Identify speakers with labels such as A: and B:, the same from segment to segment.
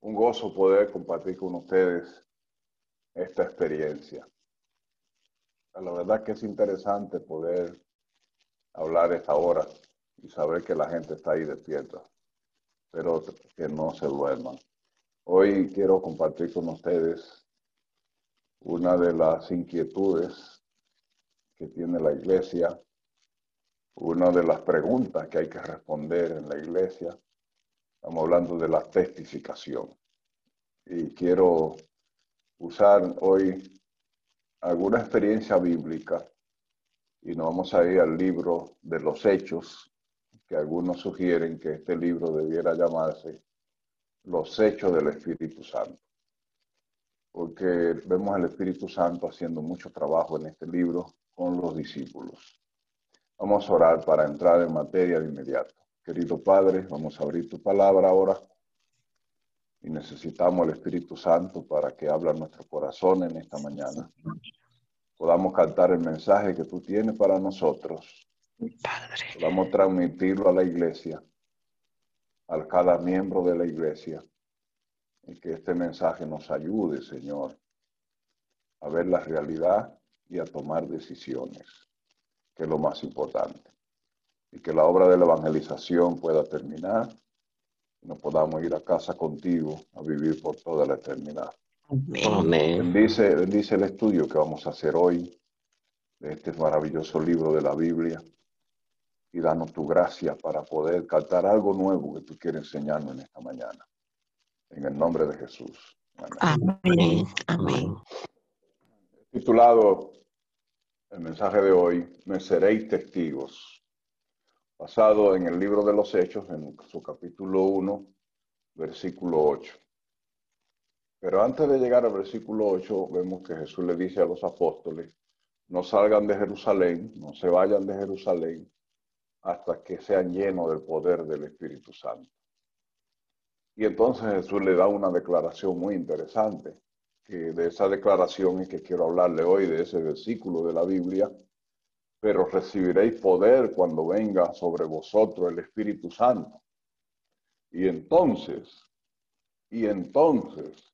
A: un gozo poder compartir con ustedes esta experiencia. La verdad que es interesante poder hablar esta hora y saber que la gente está ahí despierta, pero que no se duerman. Hoy quiero compartir con ustedes una de las inquietudes que tiene la iglesia, una de las preguntas que hay que responder en la iglesia. Estamos hablando de la testificación. Y quiero usar hoy alguna experiencia bíblica y nos vamos a ir al libro de los hechos, que algunos sugieren que este libro debiera llamarse Los hechos del Espíritu Santo porque vemos al Espíritu Santo haciendo mucho trabajo en este libro con los discípulos. Vamos a orar para entrar en materia de inmediato. Querido Padre, vamos a abrir tu palabra ahora y necesitamos el Espíritu Santo para que hable nuestro corazón en esta mañana. Podamos cantar el mensaje que tú tienes para nosotros. Padre. Podamos transmitirlo a la iglesia, a cada miembro de la iglesia y que este mensaje nos ayude, Señor, a ver la realidad y a tomar decisiones, que es lo más importante. Y que la obra de la evangelización pueda terminar y nos podamos ir a casa contigo a vivir por toda la eternidad. Amén. Bendice, bendice el estudio que vamos a hacer hoy de este maravilloso libro de la Biblia y danos tu gracia para poder cantar algo nuevo que tú quieres enseñarnos en esta mañana. En el nombre de Jesús.
B: Amén. Amén.
A: Titulado el mensaje de hoy, Me seréis testigos. Basado en el libro de los Hechos, en su capítulo 1, versículo 8. Pero antes de llegar al versículo 8, vemos que Jesús le dice a los apóstoles, no salgan de Jerusalén, no se vayan de Jerusalén hasta que sean llenos del poder del Espíritu Santo. Y entonces Jesús le da una declaración muy interesante, que de esa declaración es que quiero hablarle hoy, de ese versículo de la Biblia, pero recibiréis poder cuando venga sobre vosotros el Espíritu Santo. Y entonces, y entonces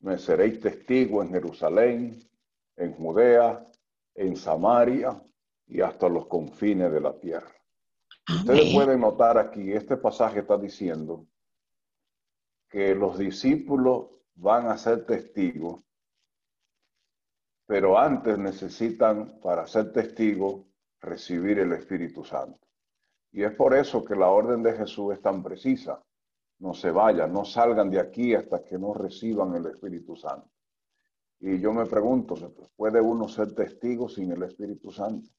A: me seréis testigo en Jerusalén, en Judea, en Samaria y hasta los confines de la tierra. Ustedes pueden notar aquí, este pasaje está diciendo que los discípulos van a ser testigos, pero antes necesitan, para ser testigos, recibir el Espíritu Santo. Y es por eso que la orden de Jesús es tan precisa. No se vayan, no salgan de aquí hasta que no reciban el Espíritu Santo. Y yo me pregunto, ¿puede uno ser testigo sin el Espíritu Santo?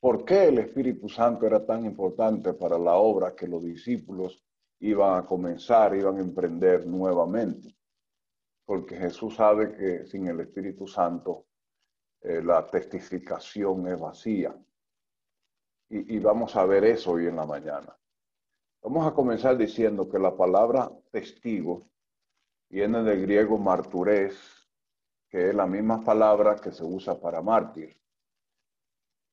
A: ¿Por qué el Espíritu Santo era tan importante para la obra que los discípulos iban a comenzar, iban a emprender nuevamente. Porque Jesús sabe que sin el Espíritu Santo eh, la testificación es vacía. Y, y vamos a ver eso hoy en la mañana. Vamos a comenzar diciendo que la palabra testigo viene del griego marturés, que es la misma palabra que se usa para mártir.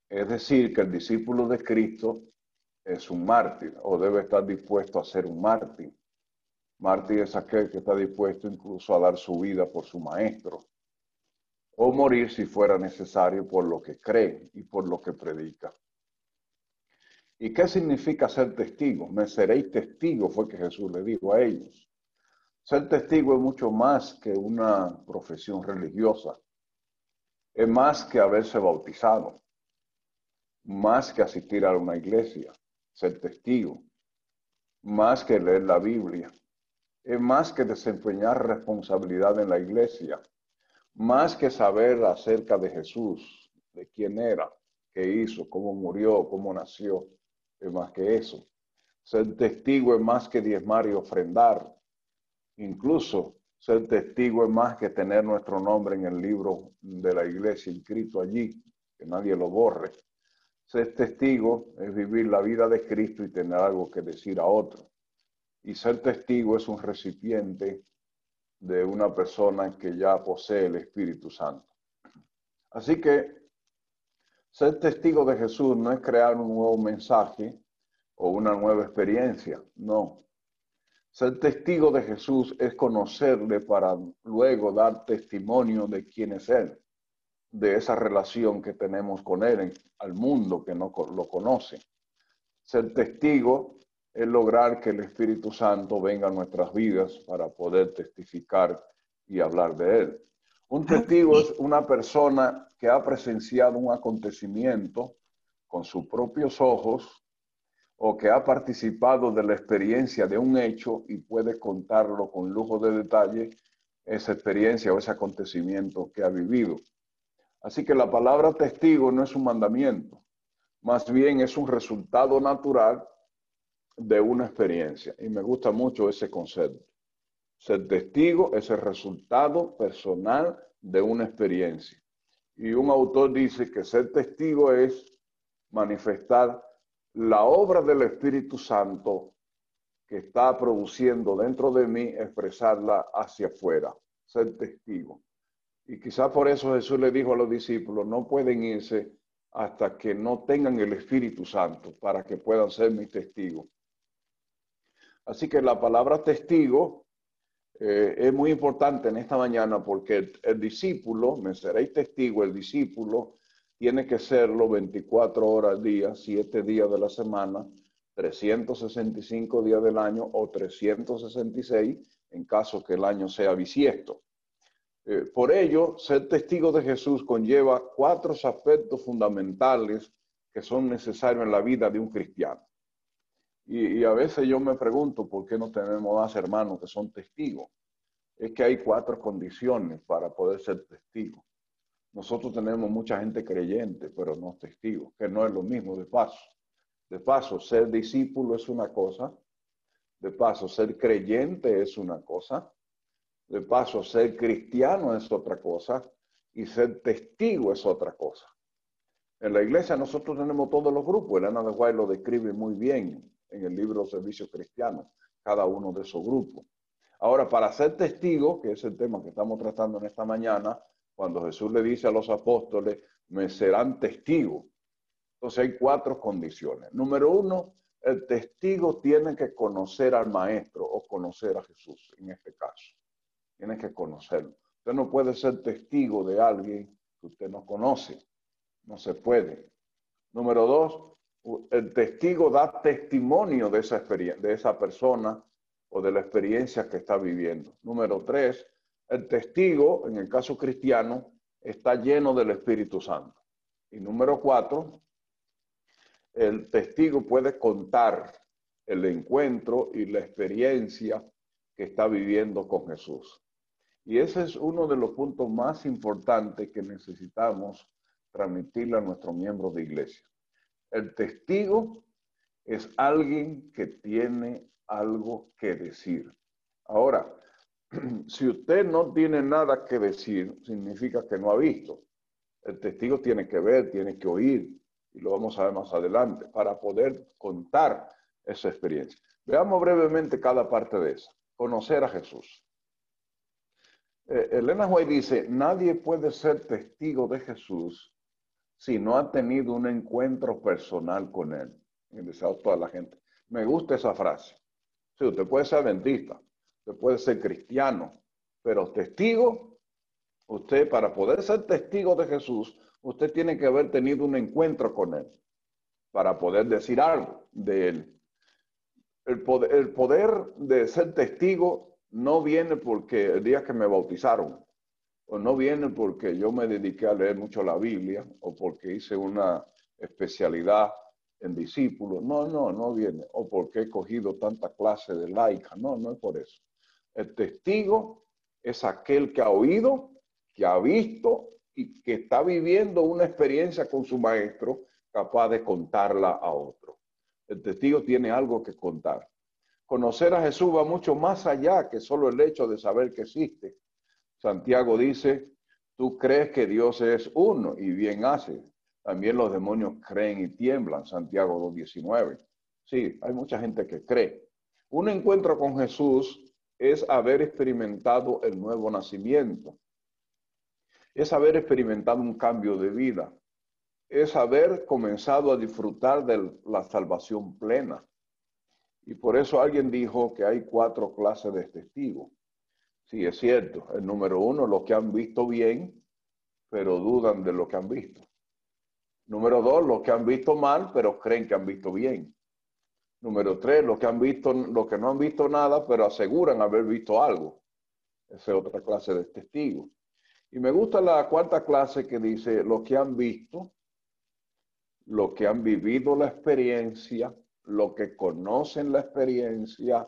A: Es decir, que el discípulo de Cristo es un mártir o debe estar dispuesto a ser un mártir. Mártir es aquel que está dispuesto incluso a dar su vida por su maestro o morir si fuera necesario por lo que cree y por lo que predica. ¿Y qué significa ser testigo? Me seréis testigo, fue que Jesús le dijo a ellos. Ser testigo es mucho más que una profesión religiosa. Es más que haberse bautizado, más que asistir a una iglesia, ser testigo, más que leer la Biblia, es más que desempeñar responsabilidad en la iglesia, más que saber acerca de Jesús, de quién era, qué hizo, cómo murió, cómo nació, es más que eso. Ser testigo es más que diezmar y ofrendar. Incluso ser testigo es más que tener nuestro nombre en el libro de la iglesia inscrito allí, que nadie lo borre. Ser testigo es vivir la vida de Cristo y tener algo que decir a otro. Y ser testigo es un recipiente de una persona que ya posee el Espíritu Santo. Así que ser testigo de Jesús no es crear un nuevo mensaje o una nueva experiencia, no. Ser testigo de Jesús es conocerle para luego dar testimonio de quién es Él, de esa relación que tenemos con Él al mundo que no lo conoce. Ser testigo es lograr que el Espíritu Santo venga a nuestras vidas para poder testificar y hablar de Él. Un testigo es una persona que ha presenciado un acontecimiento con sus propios ojos o que ha participado de la experiencia de un hecho y puede contarlo con lujo de detalle, esa experiencia o ese acontecimiento que ha vivido. Así que la palabra testigo no es un mandamiento, más bien es un resultado natural de una experiencia. Y me gusta mucho ese concepto. Ser testigo es el resultado personal de una experiencia. Y un autor dice que ser testigo es manifestar la obra del Espíritu Santo que está produciendo dentro de mí, expresarla hacia afuera, ser testigo. Y quizás por eso Jesús le dijo a los discípulos, no pueden irse hasta que no tengan el Espíritu Santo para que puedan ser mis testigos. Así que la palabra testigo eh, es muy importante en esta mañana porque el, discípulo, me seréis testigo, el discípulo tiene que serlo 24 horas al día, 7 días de la semana, 365 días del año o 366 en caso que el año sea bisiesto. Eh, por ello, ser testigo de Jesús conlleva cuatro aspectos fundamentales que son necesarios en la vida de un cristiano. Y, a veces yo me pregunto por qué no tenemos más hermanos que son testigos. Es que hay cuatro condiciones para poder ser testigo. Nosotros tenemos mucha gente creyente, pero no testigos, que no es lo mismo de paso. De paso, ser discípulo es una cosa. De paso, ser creyente es una cosa. De paso, ser cristiano es otra cosa. Y ser testigo es otra cosa. En la iglesia nosotros tenemos todos los grupos. Elena de Guay lo describe muy bien en el libro Servicio Cristiano, cada uno de esos grupos. Ahora, para ser testigo, que es el tema que estamos tratando en esta mañana, cuando Jesús le dice a los apóstoles, me serán testigos. Entonces hay cuatro condiciones. Número uno, el testigo tiene que conocer al maestro o conocer a Jesús, en este caso. Tiene que conocerlo. Usted no puede ser testigo de alguien que usted no conoce. No se puede. Número dos, el testigo da testimonio de esa, de esa persona o de la experiencia que está viviendo. Número tres, el testigo, en el caso cristiano, está lleno del Espíritu Santo. Y número cuatro, el testigo puede contar el encuentro y la experiencia que está viviendo con Jesús. Y ese es uno de los puntos más importantes que necesitamos transmitirle a nuestros miembros de iglesia. El testigo es alguien que tiene algo que decir. Ahora, si usted no tiene nada que decir, significa que no ha visto. El testigo tiene que ver, tiene que oír, y lo vamos a ver más adelante, para poder contar esa experiencia. Veamos brevemente cada parte de esa. Conocer a Jesús. Eh, Elena White dice, nadie puede ser testigo de Jesús si no ha tenido un encuentro personal con él. Y toda la gente. Me gusta esa frase. Si usted puede ser dentista, usted puede ser cristiano, pero testigo, usted para poder ser testigo de Jesús, usted tiene que haber tenido un encuentro con Él para poder decir algo de Él. El poder, el poder de ser testigo no viene porque el día que me bautizaron, o no viene porque yo me dediqué a leer mucho la Biblia, o porque hice una especialidad en discípulos. No, no, no viene. O porque he cogido tanta clase de laica. No, no es por eso. El testigo es aquel que ha oído, que ha visto y que está viviendo una experiencia con su maestro capaz de contarla a otro. El testigo tiene algo que contar. Conocer a Jesús va mucho más allá que solo el hecho de saber que existe. Santiago dice, tú crees que Dios es uno y bien hace. También los demonios creen y tiemblan, Santiago 2.19. Sí, hay mucha gente que cree. Un encuentro con Jesús es haber experimentado el nuevo nacimiento, es haber experimentado un cambio de vida, es haber comenzado a disfrutar de la salvación plena. Y por eso alguien dijo que hay cuatro clases de testigos. Sí, es cierto. El número uno, los que han visto bien, pero dudan de lo que han visto. Número dos, los que han visto mal, pero creen que han visto bien. Número tres, los que han visto, los que no han visto nada, pero aseguran haber visto algo. Esa es otra clase de testigos. Y me gusta la cuarta clase que dice los que han visto, los que han vivido la experiencia, los que conocen la experiencia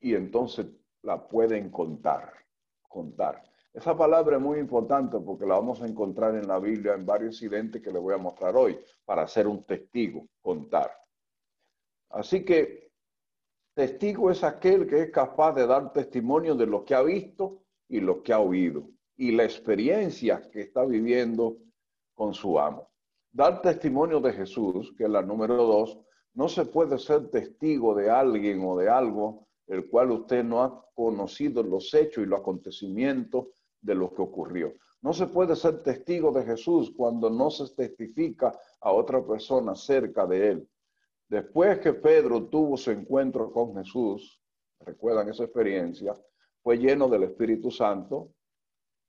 A: y entonces la pueden contar, contar. Esa palabra es muy importante porque la vamos a encontrar en la Biblia en varios incidentes que les voy a mostrar hoy para ser un testigo, contar. Así que testigo es aquel que es capaz de dar testimonio de lo que ha visto y lo que ha oído y la experiencia que está viviendo con su amo. Dar testimonio de Jesús, que es la número dos, no se puede ser testigo de alguien o de algo el cual usted no ha conocido los hechos y los acontecimientos de lo que ocurrió. No se puede ser testigo de Jesús cuando no se testifica a otra persona cerca de él. Después que Pedro tuvo su encuentro con Jesús, recuerdan esa experiencia, fue lleno del Espíritu Santo.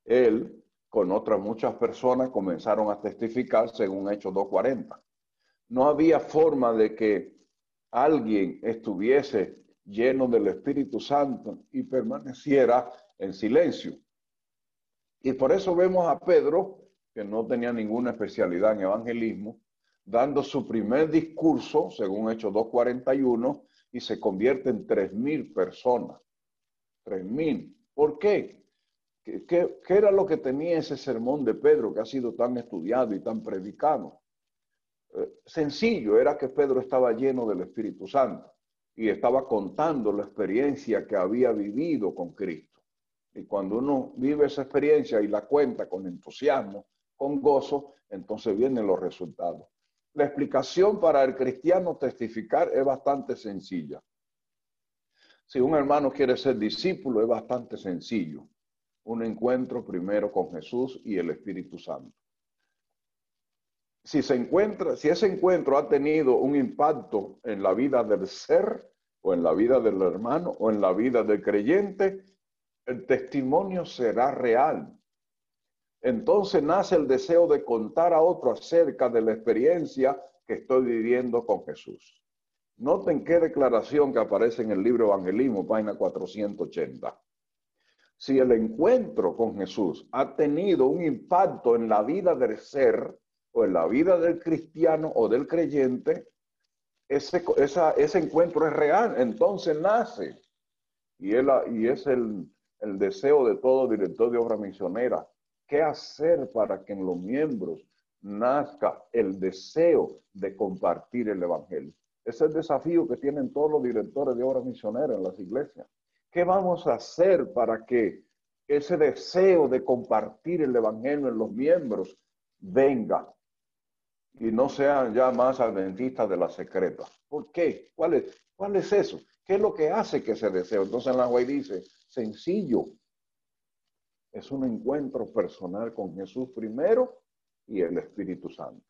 A: Él, con otras muchas personas, comenzaron a testificar según Hechos 2.40. No había forma de que alguien estuviese lleno del Espíritu Santo y permaneciera en silencio. Y por eso vemos a Pedro, que no tenía ninguna especialidad en evangelismo, dando su primer discurso, según Hechos 2.41, y se convierte en tres mil personas. Tres mil. ¿Por qué? ¿Qué, ¿Qué, era lo que tenía ese sermón de Pedro que ha sido tan estudiado y tan predicado? Eh, sencillo, era que Pedro estaba lleno del Espíritu Santo y estaba contando la experiencia que había vivido con Cristo. Y cuando uno vive esa experiencia y la cuenta con entusiasmo, con gozo, entonces vienen los resultados. La explicación para el cristiano testificar es bastante sencilla. Si un hermano quiere ser discípulo, es bastante sencillo. Un encuentro primero con Jesús y el Espíritu Santo. Si se encuentra, si ese encuentro ha tenido un impacto en la vida del ser, o en la vida del hermano, o en la vida del creyente, el testimonio será real. Entonces nace el deseo de contar a otro acerca de la experiencia que estoy viviendo con Jesús. Noten qué declaración que aparece en el libro Evangelismo, página 480. Si el encuentro con Jesús ha tenido un impacto en la vida del ser o en la vida del cristiano o del creyente, ese, ese encuentro es real, entonces nace. Y, él, y es el, el deseo de todo director de obra misionera. ¿Qué hacer para que en los miembros nazca el deseo de compartir el Evangelio? Ese es el desafío que tienen todos los directores de obra misionera en las iglesias. ¿Qué vamos a hacer para que ese deseo de compartir el Evangelio en los miembros venga y no sean ya más adventistas de la secreta? ¿Por qué? ¿Cuál es, cuál es eso? ¿Qué es lo que hace que ese deseo? Entonces la Guay dice, sencillo. Es un encuentro personal con Jesús primero y el Espíritu Santo.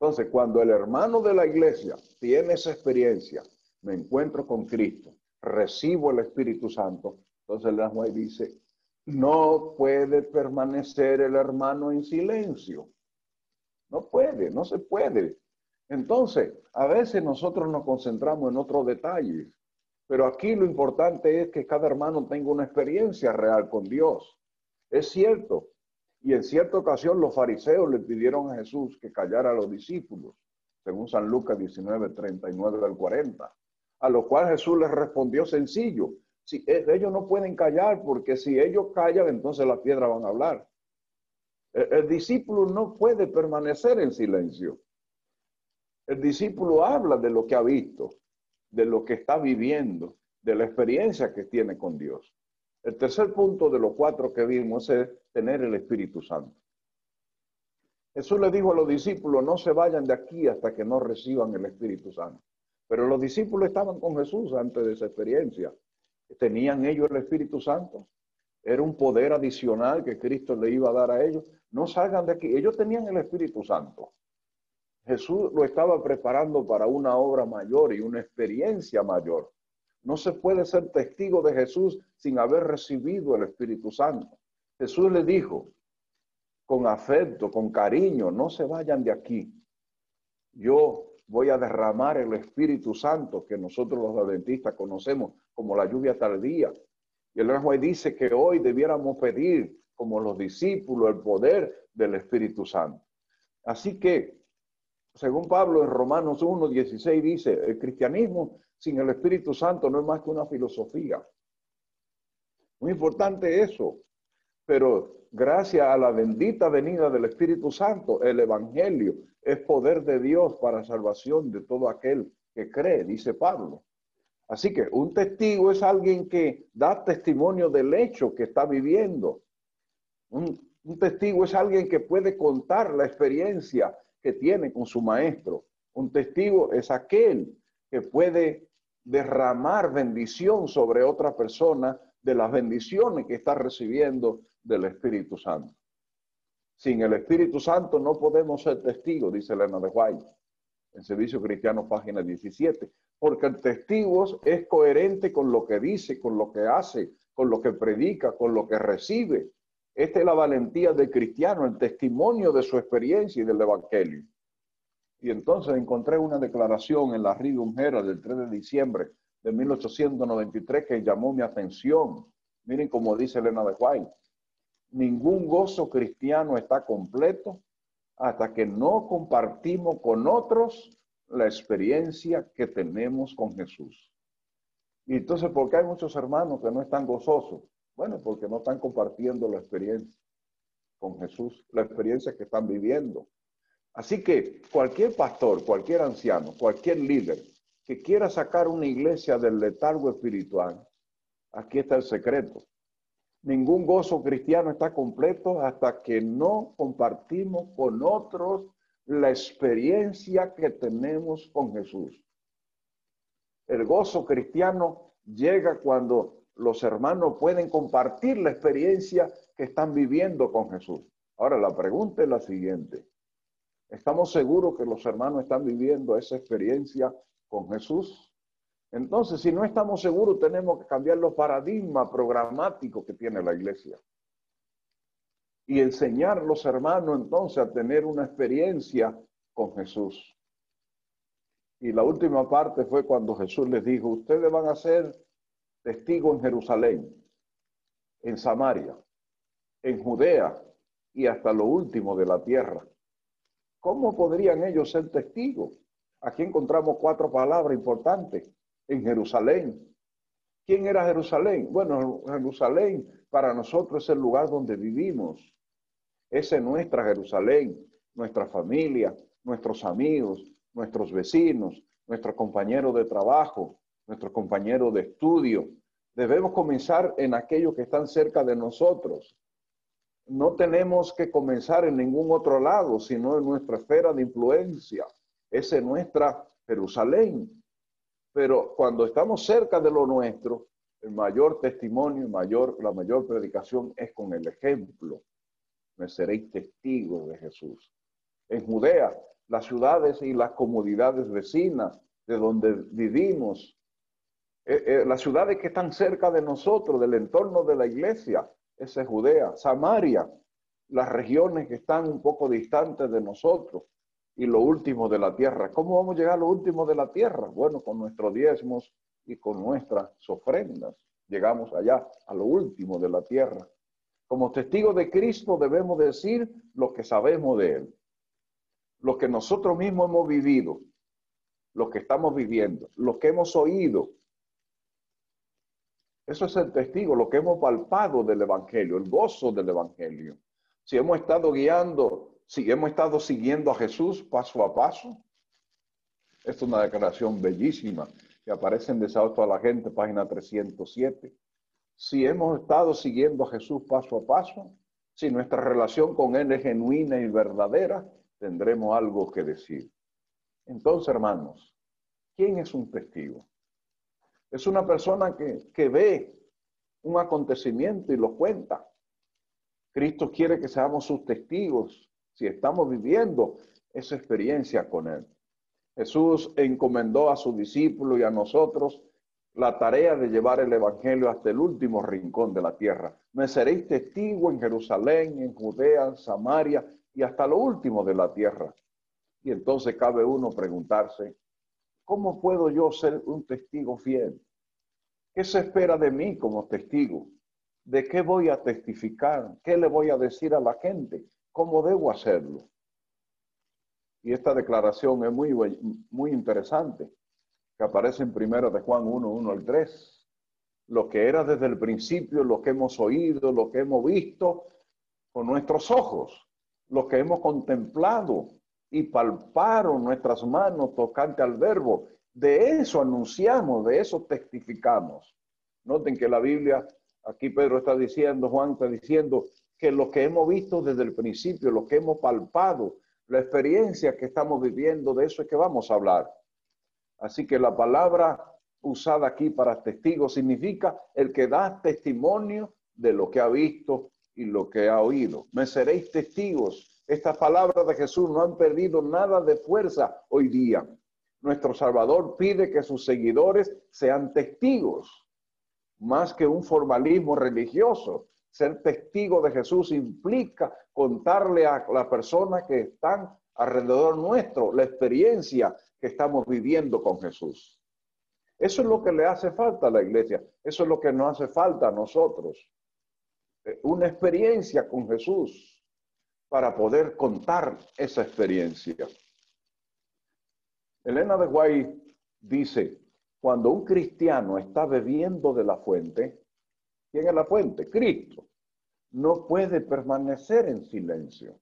A: Entonces, cuando el hermano de la iglesia tiene esa experiencia, me encuentro con Cristo, recibo el Espíritu Santo, entonces el juez dice, no puede permanecer el hermano en silencio. No puede, no se puede. Entonces, a veces nosotros nos concentramos en otros detalles pero aquí lo importante es que cada hermano tenga una experiencia real con Dios. Es cierto. Y en cierta ocasión los fariseos le pidieron a Jesús que callara a los discípulos, según San Lucas 19, 39 al 40. A lo cual Jesús les respondió sencillo. Si ellos no pueden callar, porque si ellos callan, entonces las piedras van a hablar. El, discípulo no puede permanecer en silencio. El discípulo habla de lo que ha visto de lo que está viviendo, de la experiencia que tiene con Dios. El tercer punto de los cuatro que vimos es tener el Espíritu Santo. Jesús le dijo a los discípulos, no se vayan de aquí hasta que no reciban el Espíritu Santo. Pero los discípulos estaban con Jesús antes de esa experiencia. ¿Tenían ellos el Espíritu Santo? Era un poder adicional que Cristo le iba a dar a ellos. No salgan de aquí. Ellos tenían el Espíritu Santo. Jesús lo estaba preparando para una obra mayor y una experiencia mayor. No se puede ser testigo de Jesús sin haber recibido el Espíritu Santo. Jesús le dijo, con afecto, con cariño, no se vayan de aquí. Yo voy a derramar el Espíritu Santo que nosotros los adventistas conocemos como la lluvia tardía. Y el rey dice que hoy debiéramos pedir, como los discípulos, el poder del Espíritu Santo. Así que, según Pablo en Romanos 1, 16 dice, el cristianismo sin el Espíritu Santo no es más que una filosofía. Muy importante eso. Pero gracias a la bendita venida del Espíritu Santo, el Evangelio es poder de Dios para salvación de todo aquel que cree, dice Pablo. Así que un testigo es alguien que da testimonio del hecho que está viviendo. Un, testigo es alguien que puede contar la experiencia que tiene con su maestro. Un testigo es aquel que puede derramar bendición sobre otra persona de las bendiciones que está recibiendo del Espíritu Santo. Sin el Espíritu Santo no podemos ser testigos, dice Elena de White, en Servicio Cristiano, página 17, porque el testigo es coherente con lo que dice, con lo que hace, con lo que predica, con lo que recibe. Esta es la valentía del cristiano, el testimonio de su experiencia y del Evangelio. Y entonces encontré una declaración en la Rivium Herald del 3 de diciembre de 1893 que llamó mi atención. Miren cómo dice Elena de White. Ningún gozo cristiano está completo hasta que no compartimos con otros la experiencia que tenemos con Jesús. Y entonces, ¿por qué hay muchos hermanos que no están gozosos? Bueno, porque no están compartiendo la experiencia con Jesús, la experiencia que están viviendo. Así que cualquier pastor, cualquier anciano, cualquier líder que quiera sacar una iglesia del letargo espiritual, aquí está el secreto. Ningún gozo cristiano está completo hasta que no compartimos con otros la experiencia que tenemos con Jesús. El gozo cristiano llega cuando los hermanos pueden compartir la experiencia que están viviendo con Jesús. Ahora, la pregunta es la siguiente. ¿Estamos seguros que los hermanos están viviendo esa experiencia con Jesús? Entonces, si no estamos seguros, tenemos que cambiar los paradigmas programáticos que tiene la iglesia. Y enseñar los hermanos entonces a tener una experiencia con Jesús. Y la última parte fue cuando Jesús les dijo, ustedes van a ser testigos en Jerusalén, en Samaria, en Judea y hasta lo último de la tierra. ¿Cómo podrían ellos ser testigos? Aquí encontramos cuatro palabras importantes en Jerusalén. ¿Quién era Jerusalén? Bueno, Jerusalén para nosotros es el lugar donde vivimos. Esa es nuestra Jerusalén, nuestra familia, nuestros amigos, nuestros vecinos, nuestros compañeros de trabajo, nuestros compañeros de estudio. Debemos comenzar en aquellos que están cerca de nosotros. No tenemos que comenzar en ningún otro lado, sino en nuestra esfera de influencia. Esa es nuestra Jerusalén. Pero cuando estamos cerca de lo nuestro, el mayor testimonio, mayor, la mayor predicación es con el ejemplo. Me seréis testigos de Jesús. En Judea, las ciudades y las comunidades vecinas de donde vivimos, eh, eh, las ciudades que están cerca de nosotros, del entorno de la iglesia, esa es Judea, Samaria, las regiones que están un poco distantes de nosotros, y lo último de la tierra. ¿Cómo vamos a llegar a lo último de la tierra? Bueno, con nuestros diezmos y con nuestras ofrendas. Llegamos allá, a lo último de la tierra. Como testigos de Cristo debemos decir lo que sabemos de Él, lo que nosotros mismos hemos vivido, lo que estamos viviendo, lo que hemos oído. Eso es el testigo, lo que hemos palpado del Evangelio, el gozo del Evangelio. Si hemos estado guiando si hemos estado siguiendo a Jesús paso a paso. es una declaración bellísima que aparece en Desauto a la Gente, página 307. Si hemos estado siguiendo a Jesús paso a paso, si nuestra relación con Él es genuina y verdadera, tendremos algo que decir. Entonces, hermanos, ¿quién es un testigo? Es una persona que, que ve un acontecimiento y lo cuenta. Cristo quiere que seamos sus testigos si estamos viviendo esa experiencia con Él. Jesús encomendó a su discípulo y a nosotros la tarea de llevar el Evangelio hasta el último rincón de la tierra. Me seréis testigo en Jerusalén, en Judea, en Samaria y hasta lo último de la tierra. Y entonces cabe uno preguntarse, ¿cómo puedo yo ser un testigo fiel? ¿Qué se espera de mí como testigo? ¿De qué voy a testificar? ¿Qué le voy a decir a la gente? ¿Cómo debo hacerlo? Y esta declaración es muy, muy interesante, que aparece en de Juan 1, 1 al 3. Lo que era desde el principio, lo que hemos oído, lo que hemos visto con nuestros ojos, lo que hemos contemplado y palparon nuestras manos tocante al verbo. De eso anunciamos, de eso testificamos. Noten que la Biblia, aquí Pedro está diciendo, Juan está diciendo, que lo que hemos visto desde el principio, lo que hemos palpado, la experiencia que estamos viviendo, de eso es que vamos a hablar. Así que la palabra usada aquí para testigo significa el que da testimonio de lo que ha visto y lo que ha oído. Me seréis testigos. Estas palabras de Jesús no han perdido nada de fuerza hoy día. Nuestro Salvador pide que sus seguidores sean testigos, más que un formalismo religioso. Ser testigo de Jesús implica contarle a las personas que están alrededor nuestro la experiencia que estamos viviendo con Jesús. Eso es lo que le hace falta a la iglesia. Eso es lo que nos hace falta a nosotros. Eh, una experiencia con Jesús para poder contar esa experiencia. Elena de Guay dice, cuando un cristiano está bebiendo de la fuente, ¿Quién es la fuente? Cristo. No puede permanecer en silencio.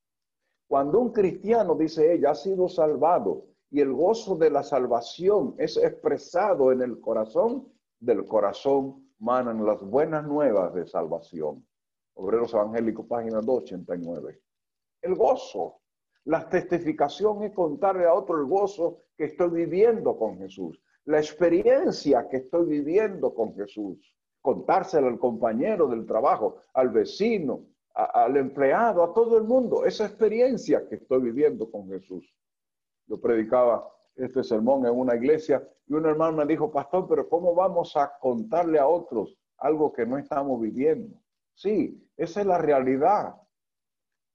A: Cuando un cristiano, dice ella, ha sido salvado y el gozo de la salvación es expresado en el corazón, del corazón manan las buenas nuevas de salvación. Obreros Evangélicos, página 289. El gozo. La testificación es contarle a otro el gozo que estoy viviendo con Jesús, la experiencia que estoy viviendo con Jesús contárselo al compañero del trabajo, al vecino, al empleado, a todo el mundo, esa experiencia que estoy viviendo con Jesús. Yo predicaba este sermón en una iglesia y un hermano me dijo, pastor, pero ¿cómo vamos a contarle a otros algo que no estamos viviendo? Sí, esa es la realidad.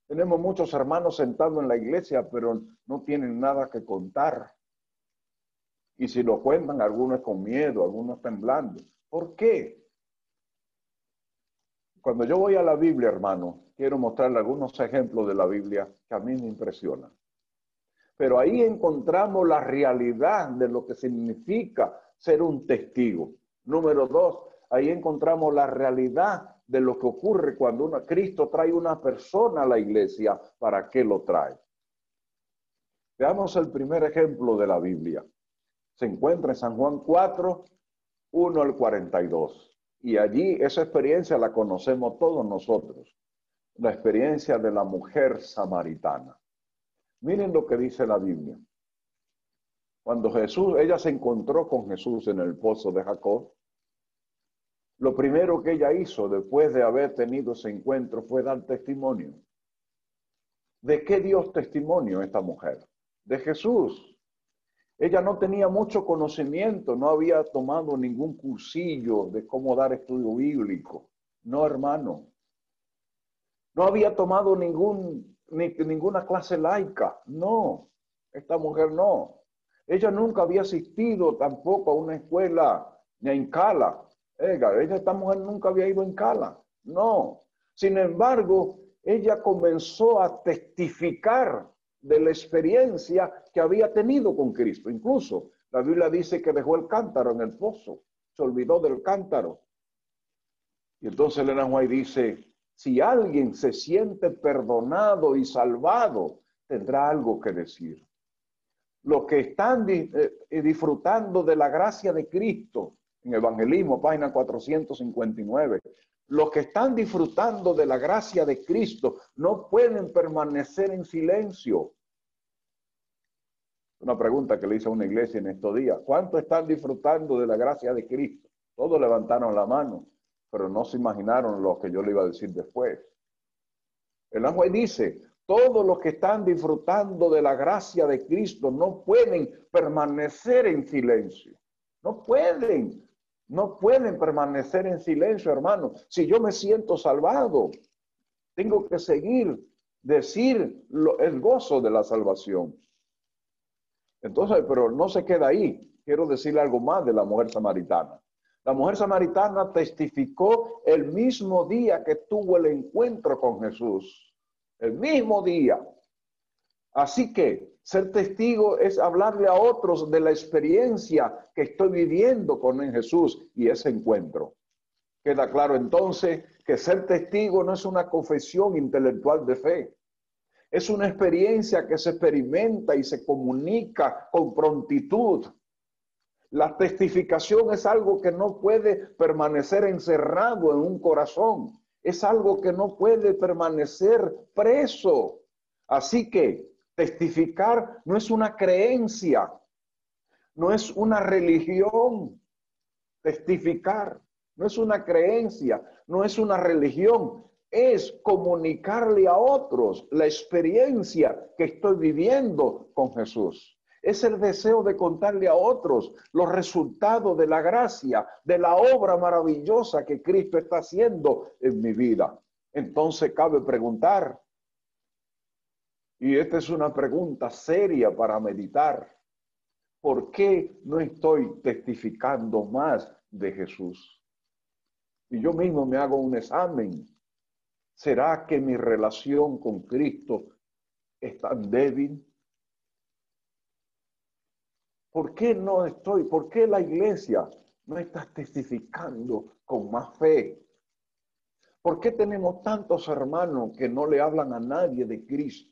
A: Tenemos muchos hermanos sentados en la iglesia, pero no tienen nada que contar. Y si lo cuentan, algunos con miedo, algunos temblando. ¿Por qué? Cuando yo voy a la Biblia, hermano, quiero mostrarle algunos ejemplos de la Biblia que a mí me impresionan. Pero ahí encontramos la realidad de lo que significa ser un testigo. Número dos, ahí encontramos la realidad de lo que ocurre cuando Cristo trae una persona a la iglesia, ¿para qué lo trae? Veamos el primer ejemplo de la Biblia. Se encuentra en San Juan 4, 1 al 42. Y allí esa experiencia la conocemos todos nosotros, la experiencia de la mujer samaritana. Miren lo que dice la Biblia. Cuando Jesús, ella se encontró con Jesús en el pozo de Jacob, lo primero que ella hizo después de haber tenido ese encuentro fue dar testimonio. ¿De qué dio testimonio esta mujer? De Jesús. Ella no tenía mucho conocimiento, no había tomado ningún cursillo de cómo dar estudio bíblico. No, hermano. No había tomado ningún, ninguna clase laica. No, esta mujer no. Ella nunca había asistido tampoco a una escuela ni en Cala. Ella, esta mujer nunca había ido en Cala. No. Sin embargo, ella comenzó a testificar de la experiencia que había tenido con Cristo. Incluso la Biblia dice que dejó el cántaro en el pozo, se olvidó del cántaro. Y entonces Elena White dice, si alguien se siente perdonado y salvado, tendrá algo que decir. Los que están eh, disfrutando de la gracia de Cristo, en Evangelismo, página 459, los que están disfrutando de la gracia de Cristo no pueden permanecer en silencio. Una pregunta que le hice a una iglesia en estos días. ¿Cuántos están disfrutando de la gracia de Cristo? Todos levantaron la mano, pero no se imaginaron lo que yo le iba a decir después. El ángel dice, Todos los que están disfrutando de la gracia de Cristo no pueden permanecer en silencio. No pueden. No pueden permanecer en silencio, hermano. Si yo me siento salvado, tengo que seguir, decir el gozo de la salvación. Entonces, pero no se queda ahí. Quiero decirle algo más de la mujer samaritana. La mujer samaritana testificó el mismo día que tuvo el encuentro con Jesús. El mismo día. Así que ser testigo es hablarle a otros de la experiencia que estoy viviendo con Jesús y ese encuentro. Queda claro entonces que ser testigo no es una confesión intelectual de fe. Es una experiencia que se experimenta y se comunica con prontitud. La testificación es algo que no puede permanecer encerrado en un corazón. Es algo que no puede permanecer preso. Así que testificar no es una creencia, no es una religión. Testificar no es una creencia, no es una religión, es comunicarle a otros la experiencia que estoy viviendo con Jesús. Es el deseo de contarle a otros los resultados de la gracia, de la obra maravillosa que Cristo está haciendo en mi vida. Entonces cabe preguntar, y esta es una pregunta seria para meditar, ¿por qué no estoy testificando más de Jesús? Y yo mismo me hago un examen. ¿Será que mi relación con Cristo es tan débil? ¿Por qué no estoy? ¿Por qué la iglesia no está testificando con más fe? ¿Por qué tenemos tantos hermanos que no le hablan a nadie de Cristo?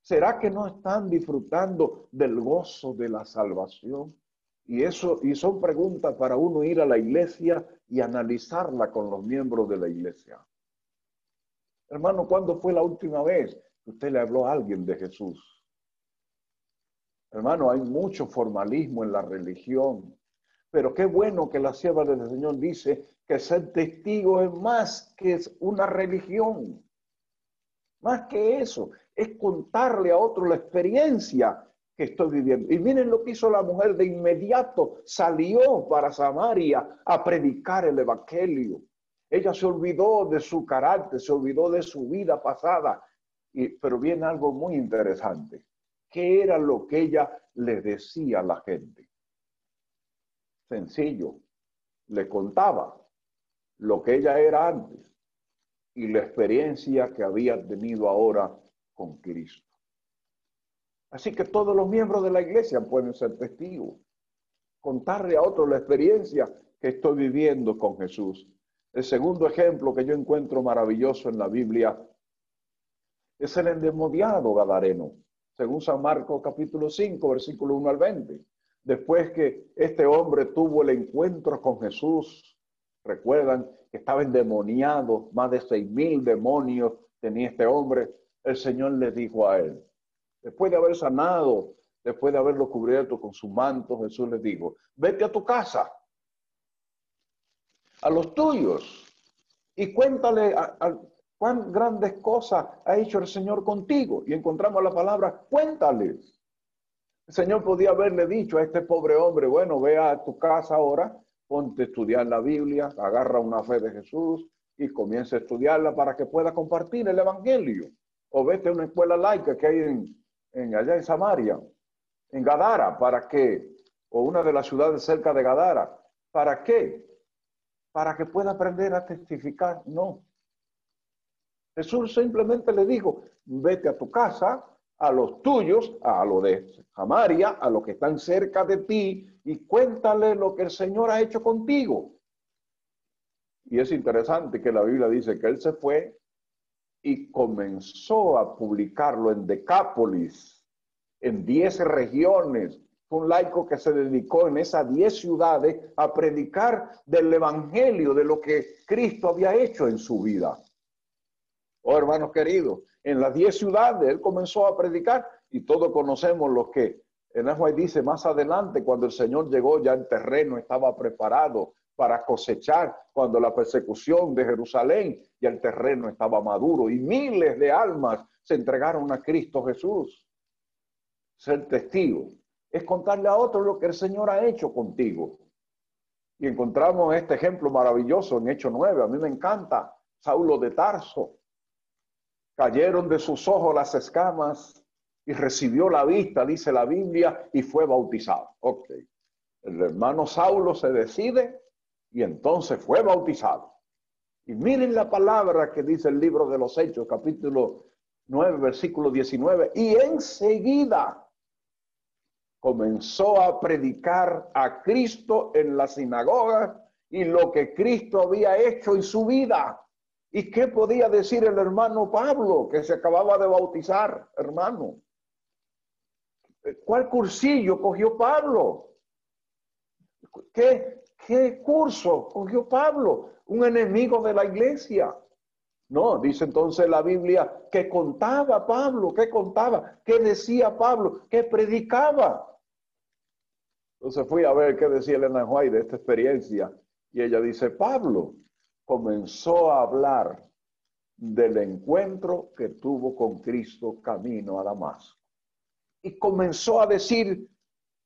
A: ¿Será que no están disfrutando del gozo de la salvación? Y eso, y son preguntas para uno ir a la iglesia y analizarla con los miembros de la iglesia. Hermano, ¿cuándo fue la última vez que usted le habló a alguien de Jesús? Hermano, hay mucho formalismo en la religión, pero qué bueno que la sierva del Señor dice que ser testigo es más que una religión. Más que eso, es contarle a otro la experiencia que estoy viviendo. Y miren lo que hizo la mujer de inmediato, salió para Samaria a predicar el Evangelio. Ella se olvidó de su carácter, se olvidó de su vida pasada, y, pero viene algo muy interesante. ¿Qué era lo que ella le decía a la gente? Sencillo, le contaba lo que ella era antes y la experiencia que había tenido ahora con Cristo. Así que todos los miembros de la iglesia pueden ser testigos. Contarle a otros la experiencia que estoy viviendo con Jesús. El segundo ejemplo que yo encuentro maravilloso en la Biblia es el endemoniado Gadareno, según San Marcos capítulo 5, versículo 1 al 20. Después que este hombre tuvo el encuentro con Jesús, recuerdan que estaba endemoniado, más de seis mil demonios tenía este hombre, el Señor le dijo a él, Después de haber sanado, después de haberlo cubierto con su manto, Jesús le dijo, vete a tu casa, a los tuyos, y cuéntale cuán grandes cosas ha hecho el Señor contigo. Y encontramos la palabra, cuéntales. El Señor podía haberle dicho a este pobre hombre, bueno, ve a tu casa ahora, ponte a estudiar la Biblia, agarra una fe de Jesús y comienza a estudiarla para que pueda compartir el Evangelio. O vete a una escuela laica que hay en, allá en Samaria, en Gadara, ¿para qué? O una de las ciudades cerca de Gadara, ¿para qué? Para que pueda aprender a testificar. No. Jesús simplemente le dijo, vete a tu casa, a los tuyos, a lo de Samaria, a los que están cerca de ti, y cuéntale lo que el Señor ha hecho contigo. Y es interesante que la Biblia dice que él se fue y comenzó a publicarlo en Decápolis, en 10 regiones. Un laico que se dedicó en esas 10 ciudades a predicar del Evangelio, de lo que Cristo había hecho en su vida. Oh, hermanos queridos, en las 10 ciudades él comenzó a predicar y todos conocemos lo que en Ajuay dice más adelante, cuando el Señor llegó ya el terreno estaba preparado para cosechar cuando la persecución de Jerusalén y el terreno estaba maduro y miles de almas se entregaron a Cristo Jesús. Ser testigo es contarle a otros lo que el Señor ha hecho contigo. Y encontramos este ejemplo maravilloso en Hecho 9. A mí me encanta. Saulo de Tarso. Cayeron de sus ojos las escamas y recibió la vista, dice la Biblia, y fue bautizado. Ok. El hermano Saulo se decide y entonces fue bautizado. Y miren la palabra que dice el libro de los Hechos, capítulo 9, versículo 19. Y enseguida comenzó a predicar a Cristo en la sinagoga y lo que Cristo había hecho en su vida. ¿Y qué podía decir el hermano Pablo que se acababa de bautizar, hermano? ¿Cuál cursillo cogió Pablo? ¿Qué, qué curso cogió Pablo? Un enemigo de la iglesia. No, dice entonces la Biblia que contaba Pablo, que contaba, que decía Pablo, que predicaba. Entonces fui a ver qué decía Elena White de esta experiencia y ella dice, Pablo comenzó a hablar del encuentro que tuvo con Cristo camino a Damasco. Y comenzó a decir,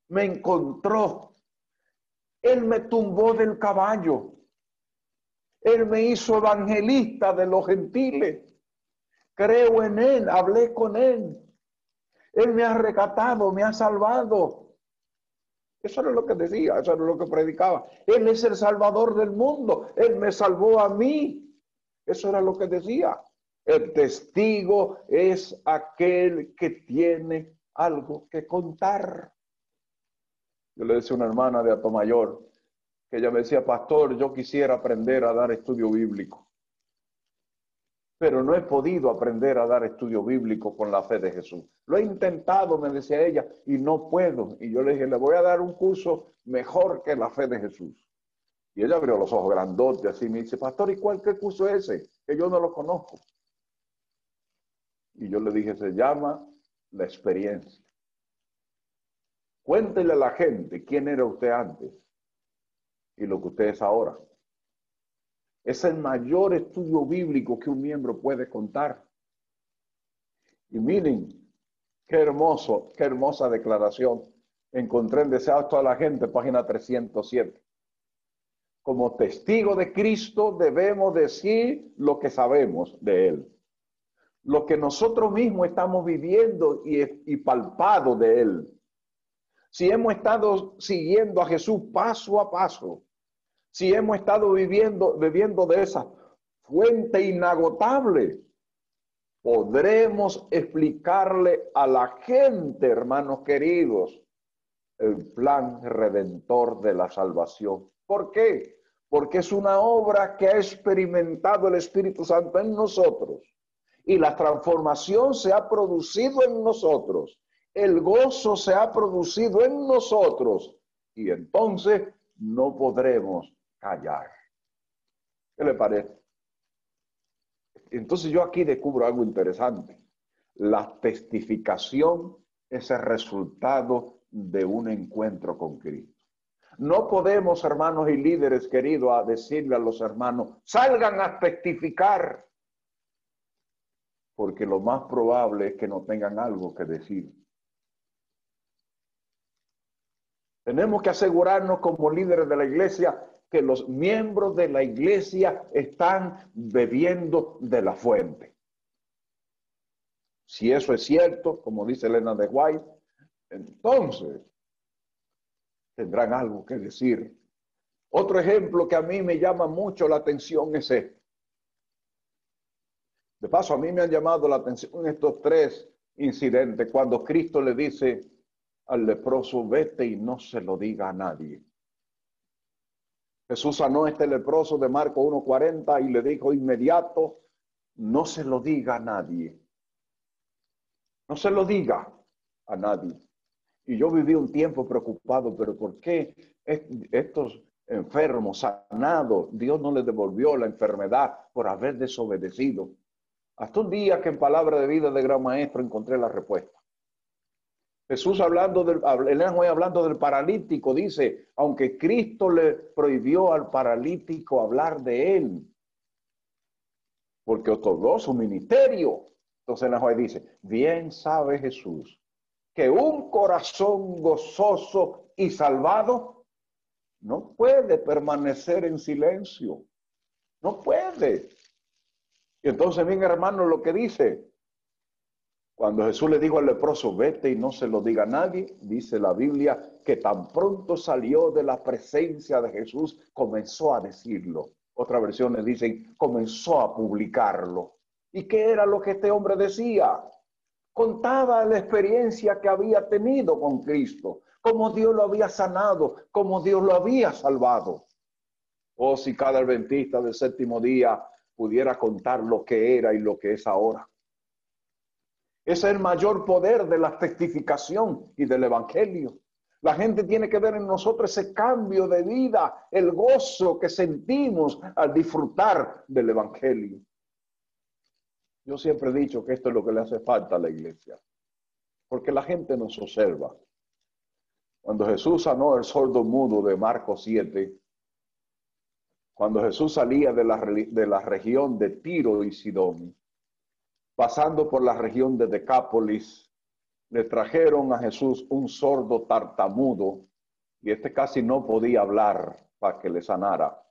A: me encontró, él me tumbó del caballo, él me hizo evangelista de los gentiles, creo en él, hablé con él, él me ha recatado, me ha salvado. Eso era lo que decía, eso era lo que predicaba. Él es el salvador del mundo, Él me salvó a mí. Eso era lo que decía. El testigo es aquel que tiene algo que contar. Yo le decía a una hermana de Atomayor que ella me decía, pastor, yo quisiera aprender a dar estudio bíblico pero no he podido aprender a dar estudio bíblico con la fe de Jesús. Lo he intentado, me decía ella, y no puedo. Y yo le dije, le voy a dar un curso mejor que la fe de Jesús. Y ella abrió los ojos grandotes así me dice, pastor, ¿y cuál qué curso es ese? Que yo no lo conozco. Y yo le dije, se llama la experiencia. Cuéntele a la gente quién era usted antes y lo que usted es ahora. Es el mayor estudio bíblico que un miembro puede contar. Y miren, qué hermoso, qué hermosa declaración. Encontré en Deseados toda la gente, página 307. Como testigo de Cristo debemos decir lo que sabemos de Él. Lo que nosotros mismos estamos viviendo y, y palpado de Él. Si hemos estado siguiendo a Jesús paso a paso, si hemos estado viviendo, bebiendo de esa fuente inagotable, podremos explicarle a la gente, hermanos queridos, el plan redentor de la salvación. ¿Por qué? Porque es una obra que ha experimentado el Espíritu Santo en nosotros y la transformación se ha producido en nosotros, el gozo se ha producido en nosotros y entonces no podremos callar. ¿Qué le parece? Entonces yo aquí descubro algo interesante. La testificación es el resultado de un encuentro con Cristo. No podemos, hermanos y líderes queridos, decirle a los hermanos, salgan a testificar, porque lo más probable es que no tengan algo que decir. Tenemos que asegurarnos como líderes de la iglesia que los miembros de la iglesia están bebiendo de la fuente. Si eso es cierto, como dice Elena de White, entonces tendrán algo que decir. Otro ejemplo que a mí me llama mucho la atención es este. De paso, a mí me han llamado la atención estos tres incidentes cuando Cristo le dice al leproso, vete y no se lo diga a nadie. Jesús sanó este leproso de Marco 1.40 y le dijo inmediato, no se lo diga a nadie. No se lo diga a nadie. Y yo viví un tiempo preocupado, pero ¿por qué estos enfermos sanados, Dios no les devolvió la enfermedad por haber desobedecido? Hasta un día que en Palabra de Vida de Gran Maestro encontré la respuesta. Jesús hablando del, hablando del paralítico, dice, aunque Cristo le prohibió al paralítico hablar de él, porque otorgó su ministerio. Entonces Juan dice, bien sabe Jesús que un corazón gozoso y salvado no puede permanecer en silencio. No puede. Y entonces, bien hermano, lo que dice, cuando Jesús le dijo al leproso, vete y no se lo diga a nadie, dice la Biblia que tan pronto salió de la presencia de Jesús, comenzó a decirlo. Otras versiones dicen, comenzó a publicarlo. ¿Y qué era lo que este hombre decía? Contaba la experiencia que había tenido con Cristo, cómo Dios lo había sanado, cómo Dios lo había salvado. Oh, si cada adventista del séptimo día pudiera contar lo que era y lo que es ahora. Es el mayor poder de la testificación y del Evangelio. La gente tiene que ver en nosotros ese cambio de vida, el gozo que sentimos al disfrutar del Evangelio. Yo siempre he dicho que esto es lo que le hace falta a la iglesia, porque la gente nos observa. Cuando Jesús sanó el sordo mudo de Marcos 7, cuando Jesús salía de la, de la región de Tiro y Sidón, pasando por la región de Decápolis, le trajeron a Jesús un sordo tartamudo y este casi no podía hablar para que le sanara.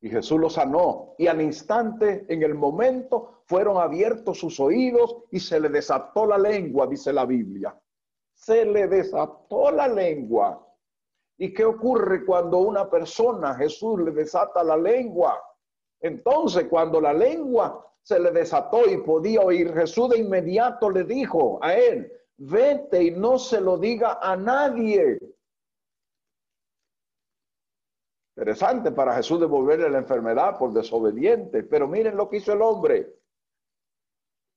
A: Y Jesús lo sanó y al instante, en el momento, fueron abiertos sus oídos y se le desató la lengua, dice la Biblia. Se le desató la lengua. ¿Y qué ocurre cuando una persona, Jesús, le desata la lengua? Entonces, cuando la lengua se le desató y podía oír, Jesús de inmediato le dijo a él, vete y no se lo diga a nadie. Interesante para Jesús devolverle la enfermedad por desobediente, pero miren lo que hizo el hombre.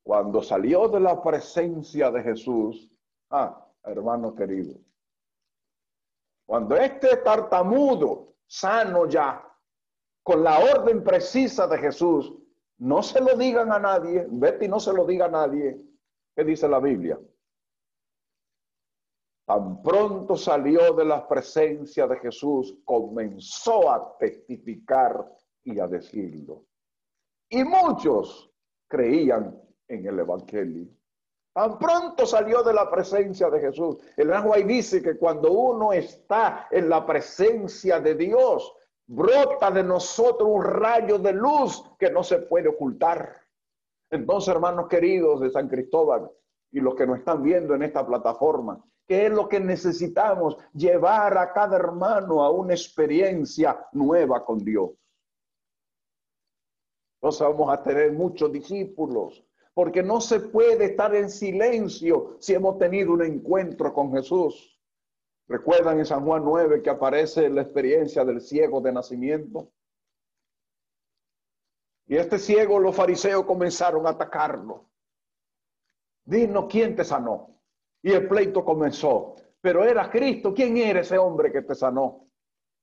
A: Cuando salió de la presencia de Jesús, ah, hermano querido, cuando este tartamudo, sano ya, con la orden precisa de Jesús, no se lo digan a nadie, vete y no se lo diga a nadie. ¿Qué dice la Biblia? Tan pronto salió de la presencia de Jesús, comenzó a testificar y a decirlo. Y muchos creían en el Evangelio. Tan pronto salió de la presencia de Jesús. El ángel dice que cuando uno está en la presencia de Dios, brota de nosotros un rayo de luz que no se puede ocultar. Entonces, hermanos queridos de San Cristóbal y los que nos están viendo en esta plataforma, ¿qué es lo que necesitamos? Llevar a cada hermano a una experiencia nueva con Dios. Entonces vamos a tener muchos discípulos, porque no se puede estar en silencio si hemos tenido un encuentro con Jesús. ¿Recuerdan en San Juan 9 que aparece la experiencia del ciego de nacimiento? Y este ciego los fariseos comenzaron a atacarlo. Dinos quién te sanó. Y el pleito comenzó. Pero era Cristo. ¿Quién era ese hombre que te sanó?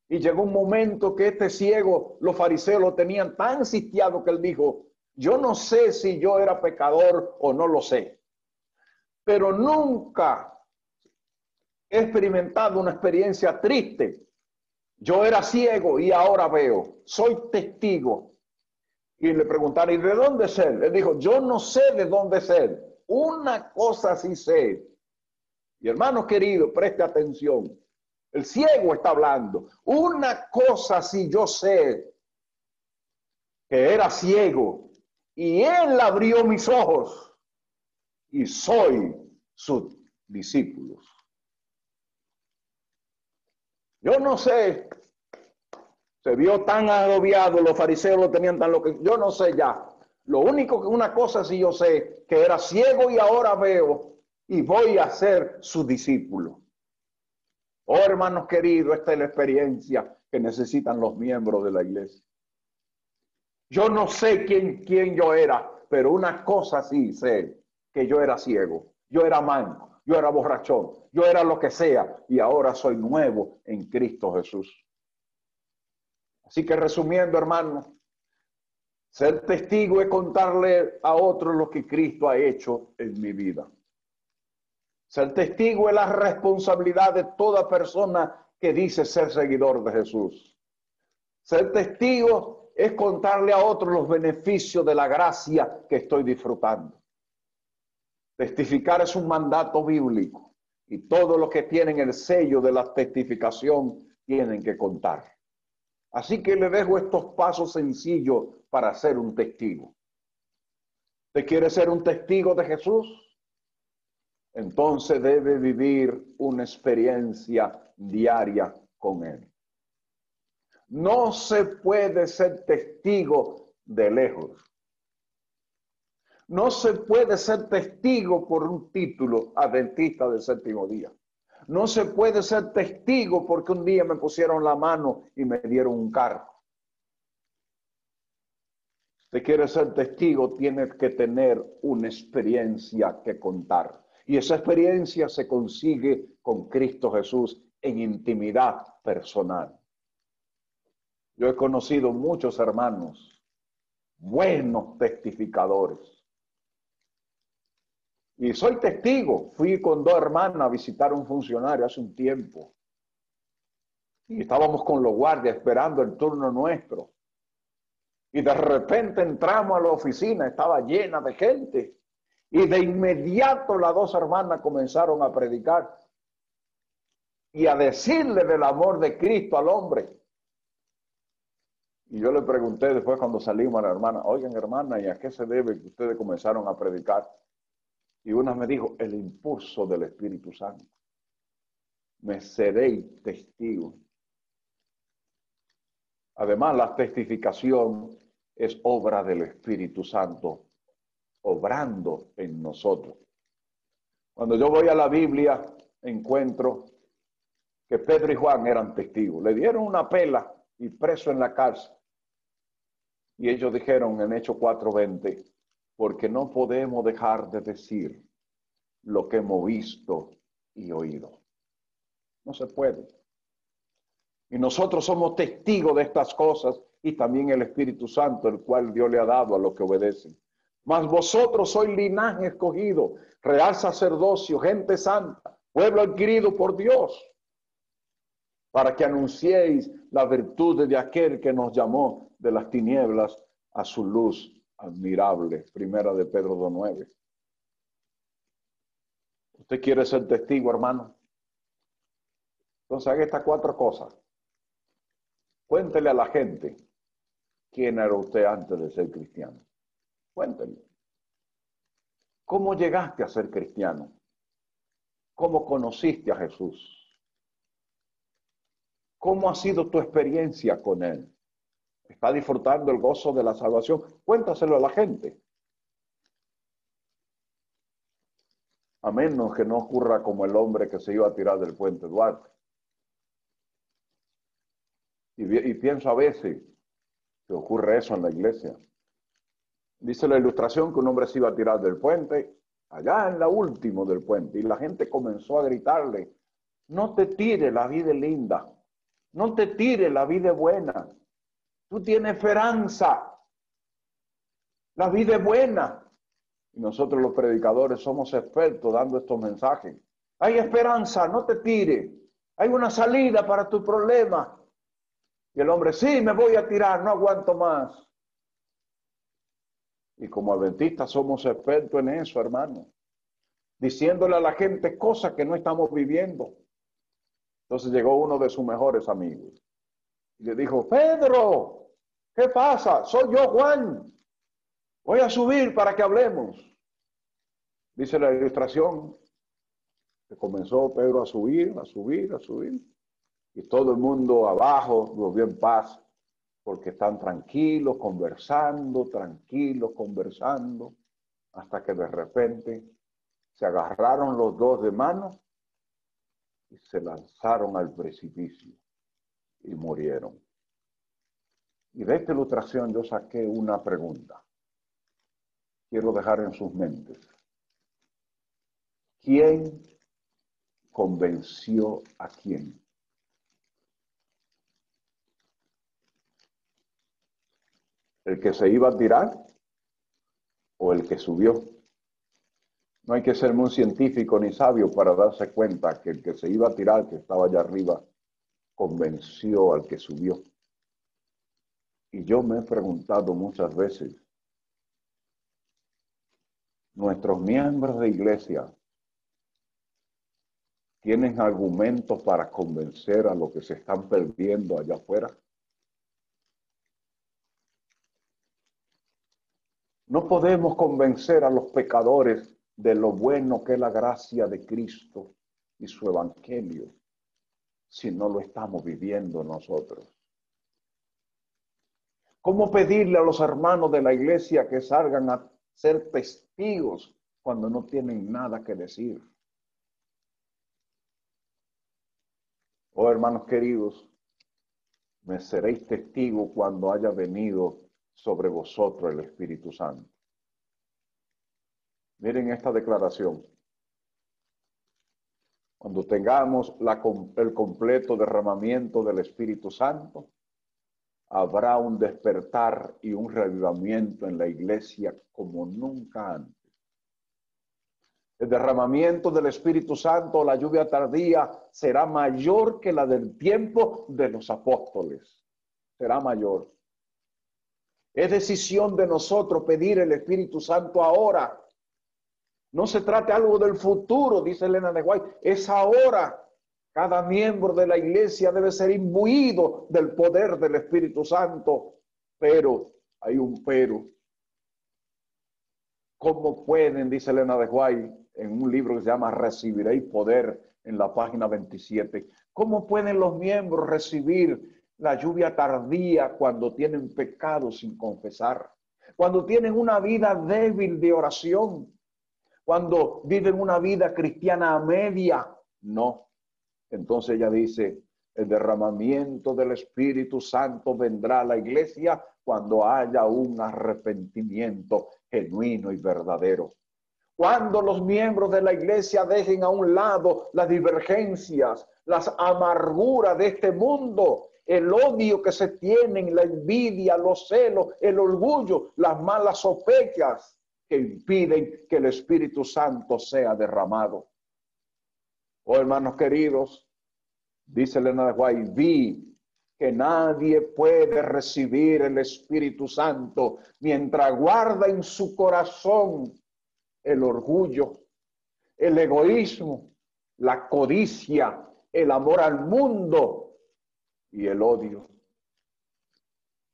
A: Y llegó un momento que este ciego, los fariseos lo tenían tan sitiado que él dijo, yo no sé si yo era pecador o no lo sé. Pero nunca he experimentado una experiencia triste. Yo era ciego y ahora veo. Soy testigo. Y le preguntaron, ¿y de dónde es él? Dijo, yo no sé de dónde es él. Una cosa sí sé. Y hermano querido, preste atención. El ciego está hablando. Una cosa sí yo sé, que era ciego. Y él abrió mis ojos. Y soy su discípulo. Yo no sé, se vio tan agobiado, los fariseos lo tenían tan loco, yo no sé ya. Lo único que una cosa sí yo sé, que era ciego y ahora veo y voy a ser su discípulo. Oh, hermanos queridos, esta es la experiencia que necesitan los miembros de la iglesia. Yo no sé quién, quién yo era, pero una cosa sí sé, que yo era ciego, yo era manco, yo era borrachón, yo era lo que sea y ahora soy nuevo en Cristo Jesús. Así que resumiendo, hermano, ser testigo es contarle a otros lo que Cristo ha hecho en mi vida. Ser testigo es la responsabilidad de toda persona que dice ser seguidor de Jesús. Ser testigo es contarle a otros los beneficios de la gracia que estoy disfrutando. Testificar es un mandato bíblico y todos los que tienen el sello de la testificación tienen que contar. Así que le dejo estos pasos sencillos para ser un testigo. ¿Te quiere ser un testigo de Jesús? Entonces debe vivir una experiencia diaria con Él. No se puede ser testigo de lejos. No se puede ser testigo por un título adventista del séptimo día. No se puede ser testigo porque un día me pusieron la mano y me dieron un cargo. Si quiere ser testigo, tiene que tener una experiencia que contar. Y esa experiencia se consigue con Cristo Jesús en intimidad personal. Yo he conocido muchos hermanos, buenos testificadores, y soy testigo. Fui con dos hermanas a visitar a un funcionario hace un tiempo. Y estábamos con los guardias esperando el turno nuestro. Y de repente entramos a la oficina, estaba llena de gente. Y de inmediato las dos hermanas comenzaron a predicar y a decirle del amor de Cristo al hombre. Y yo le pregunté después cuando salimos a la hermana, oigan hermana, ¿y a qué se debe que ustedes comenzaron a predicar? Y una me dijo, el impulso del Espíritu Santo. Me seréis testigo. Además, la testificación es obra del Espíritu Santo, obrando en nosotros. Cuando yo voy a la Biblia, encuentro que Pedro y Juan eran testigos. Le dieron una pela y preso en la cárcel. Y ellos dijeron en Hechos 4:20, porque no podemos dejar de decir lo que hemos visto y oído. No se puede. Y nosotros somos testigos de estas cosas y también el Espíritu Santo, el cual Dios le ha dado a los que obedecen. Mas vosotros sois linaje escogido, real sacerdocio, gente santa, pueblo adquirido por Dios, para que anunciéis la virtud de aquel que nos llamó de las tinieblas a su luz admirable. Primera de Pedro 2.9. ¿Usted quiere ser testigo, hermano? Entonces haga estas cuatro cosas. Cuéntele a la gente quién era usted antes de ser cristiano. Cuéntele. ¿Cómo llegaste a ser cristiano? ¿Cómo conociste a Jesús? ¿Cómo ha sido tu experiencia con Él? Está disfrutando el gozo de la salvación, cuéntaselo a la gente. A menos que no ocurra como el hombre que se iba a tirar del puente Duarte. Y, pienso a veces que ocurre eso en la iglesia. Dice la ilustración que un hombre se iba a tirar del puente, allá en la última del puente, y la gente comenzó a gritarle, no te tire, la vida linda, no te tire, la vida buena, Tú tienes esperanza. La vida es buena. Y nosotros los predicadores somos expertos dando estos mensajes. Hay esperanza, no te tires. Hay una salida para tu problema. Y el hombre, sí, me voy a tirar, no aguanto más. Y como adventistas somos expertos en eso, hermano. Diciéndole a la gente cosas que no estamos viviendo. Entonces llegó uno de sus mejores amigos. Le dijo, Pedro, ¿qué pasa? Soy yo, Juan. Voy a subir para que hablemos. Dice la ilustración que comenzó Pedro a subir, a subir, a subir. Y todo el mundo abajo volvió en paz porque están tranquilos, conversando, tranquilos, conversando, hasta que de repente se agarraron los dos de mano y se lanzaron al precipicio y murieron. Y de esta ilustración yo saqué una pregunta. Quiero dejar en sus mentes. ¿Quién convenció a quién? ¿El que se iba a tirar o el que subió? No hay que ser muy científico ni sabio para darse cuenta que el que se iba a tirar, que estaba allá arriba, convenció al que subió. Y yo me he preguntado muchas veces, nuestros miembros de iglesia tienen argumentos para convencer a los que se están perdiendo allá afuera. No podemos convencer a los pecadores de lo bueno que es la gracia de Cristo y su evangelio si no lo estamos viviendo nosotros. ¿Cómo pedirle a los hermanos de la iglesia que salgan a ser testigos cuando no tienen nada que decir? Oh hermanos queridos, me seréis testigos cuando haya venido sobre vosotros el Espíritu Santo. Miren esta declaración. Cuando tengamos el completo derramamiento del Espíritu Santo, habrá un despertar y un revivamiento en la iglesia como nunca antes. El derramamiento del Espíritu Santo, la lluvia tardía, será mayor que la del tiempo de los apóstoles. Será mayor. Es decisión de nosotros pedir el Espíritu Santo ahora. No se trata algo del futuro, dice Elena de White, es ahora. Cada miembro de la iglesia debe ser imbuido del poder del Espíritu Santo. Pero, hay un pero. ¿Cómo pueden, dice Elena de White, en un libro que se llama Recibiréis poder, en la página 27, cómo pueden los miembros recibir la lluvia tardía cuando tienen pecado sin confesar, cuando tienen una vida débil de oración, cuando viven una vida cristiana a media. No. Entonces ella dice, el derramamiento del Espíritu Santo vendrá a la iglesia cuando haya un arrepentimiento genuino y verdadero. Cuando los miembros de la iglesia dejen a un lado las divergencias, las amarguras de este mundo el odio que se tienen, la envidia, los celos, el orgullo, las malas sospechas que impiden que el Espíritu Santo sea derramado. Oh hermanos queridos, dice Elena de Guay, vi que nadie puede recibir el Espíritu Santo mientras guarda en su corazón el orgullo, el egoísmo, la codicia, el amor al mundo y el odio.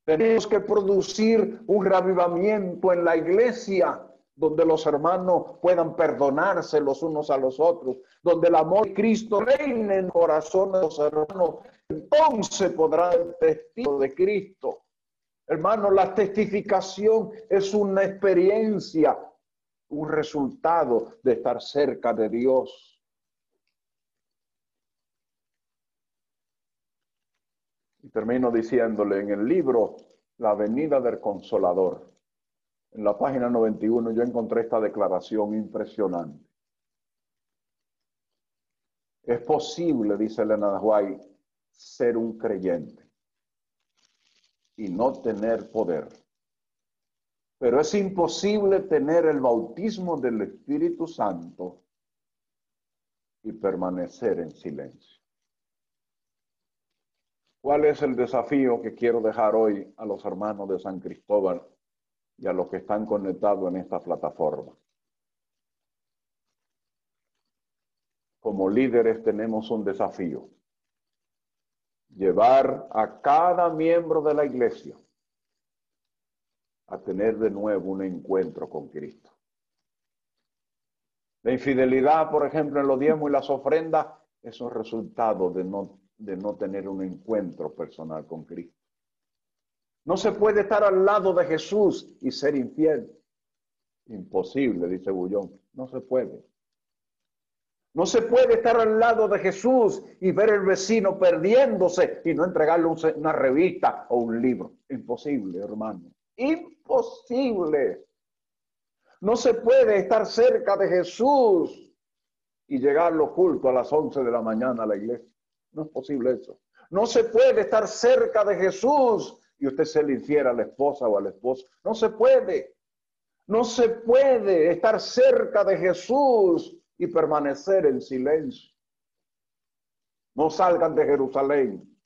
A: Tenemos que producir un revivamiento en la iglesia donde los hermanos puedan perdonarse los unos a los otros, donde el amor de Cristo reine en el corazón de los hermanos, entonces podrá el testigo de Cristo. Hermano, la testificación es una experiencia, un resultado de estar cerca de Dios. Y termino diciéndole en el libro La venida del consolador, en la página 91 yo encontré esta declaración impresionante. Es posible, dice Elena White, ser un creyente y no tener poder. Pero es imposible tener el bautismo del Espíritu Santo y permanecer en silencio. ¿Cuál es el desafío que quiero dejar hoy a los hermanos de San Cristóbal y a los que están conectados en esta plataforma? Como líderes tenemos un desafío. Llevar a cada miembro de la iglesia a tener de nuevo un encuentro con Cristo. La infidelidad, por ejemplo, en los diezmos y las ofrendas, es un resultado de no de no tener un encuentro personal con Cristo. No se puede estar al lado de Jesús y ser infiel. Imposible, dice Bullón. No se puede. No se puede estar al lado de Jesús y ver el vecino perdiéndose y no entregarle una revista o un libro. Imposible, hermano. Imposible. No se puede estar cerca de Jesús y llegar lo oculto a las 11 de la mañana a la iglesia. No es posible eso. No se puede estar cerca de Jesús y usted se le infiera a la esposa o al esposo. No se puede. No se puede estar cerca de Jesús y permanecer en silencio. No salgan de Jerusalén,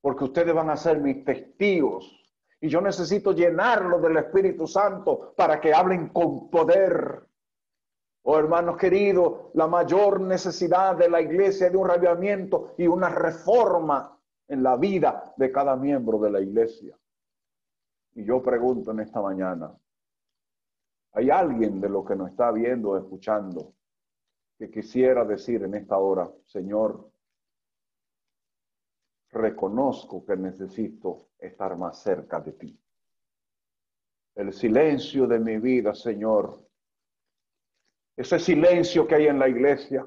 A: porque ustedes van a ser mis testigos. Y yo necesito llenarlo del Espíritu Santo para que hablen con poder. Oh hermanos queridos, la mayor necesidad de la iglesia es de un rabiamiento y una reforma en la vida de cada miembro de la iglesia. Y yo pregunto en esta mañana, ¿hay alguien de lo que nos está viendo o escuchando que quisiera decir en esta hora, Señor, reconozco que necesito estar más cerca de ti? El silencio de mi vida, Señor, ese silencio que hay en la iglesia,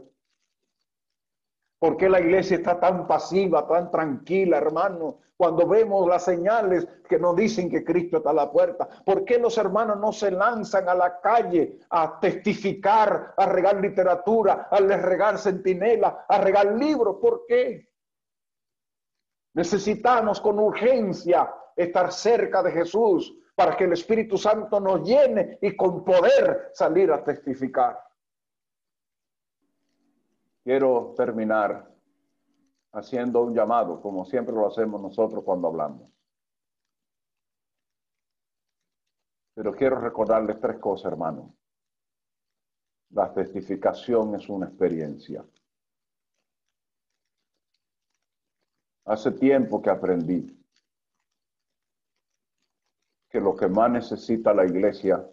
A: ¿Por qué la iglesia está tan pasiva, tan tranquila, hermano? Cuando vemos las señales que nos dicen que Cristo está a la puerta. ¿Por qué los hermanos no se lanzan a la calle a testificar, a regar literatura, a regar centinela, a regar libros? ¿Por qué? Necesitamos con urgencia estar cerca de Jesús para que el Espíritu Santo nos llene y con poder salir a testificar. Quiero terminar haciendo un llamado, como siempre lo hacemos nosotros cuando hablamos. Pero quiero recordarles tres cosas, hermano. La testificación es una experiencia. Hace tiempo que aprendí que lo que más necesita la iglesia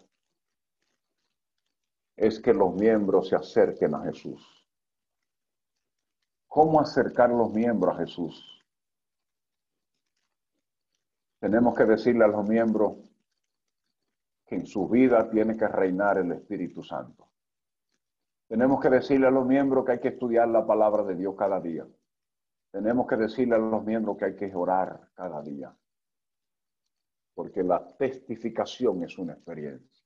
A: es que los miembros se acerquen a Jesús. ¿Cómo acercar los miembros a Jesús? Tenemos que decirle a los miembros que en su vida tiene que reinar el Espíritu Santo. Tenemos que decirle a los miembros que hay que estudiar la palabra de Dios cada día. Tenemos que decirle a los miembros que hay que orar cada día. Porque la testificación es una experiencia.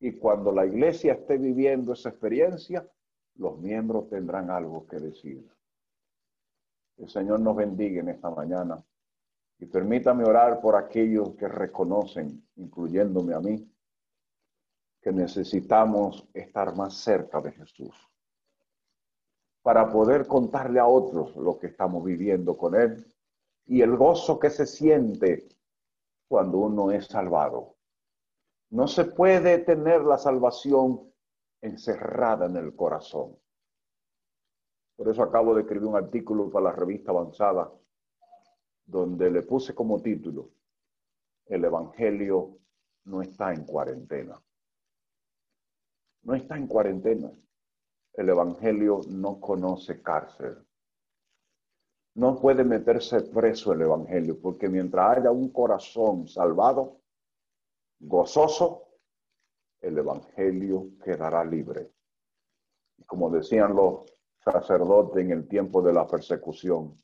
A: Y cuando la iglesia esté viviendo esa experiencia, los miembros tendrán algo que decir. El Señor nos bendiga en esta mañana y permítame orar por aquellos que reconocen, incluyéndome a mí, que necesitamos estar más cerca de Jesús para poder contarle a otros lo que estamos viviendo con Él y el gozo que se siente cuando uno es salvado. No se puede tener la salvación encerrada en el corazón. Por eso acabo de escribir un artículo para la revista Avanzada, donde le puse como título, El Evangelio no está en cuarentena. No está en cuarentena. El Evangelio no conoce cárcel. No puede meterse preso el Evangelio, porque mientras haya un corazón salvado, gozoso, el Evangelio quedará libre. Como decían los sacerdotes en el tiempo de la persecución,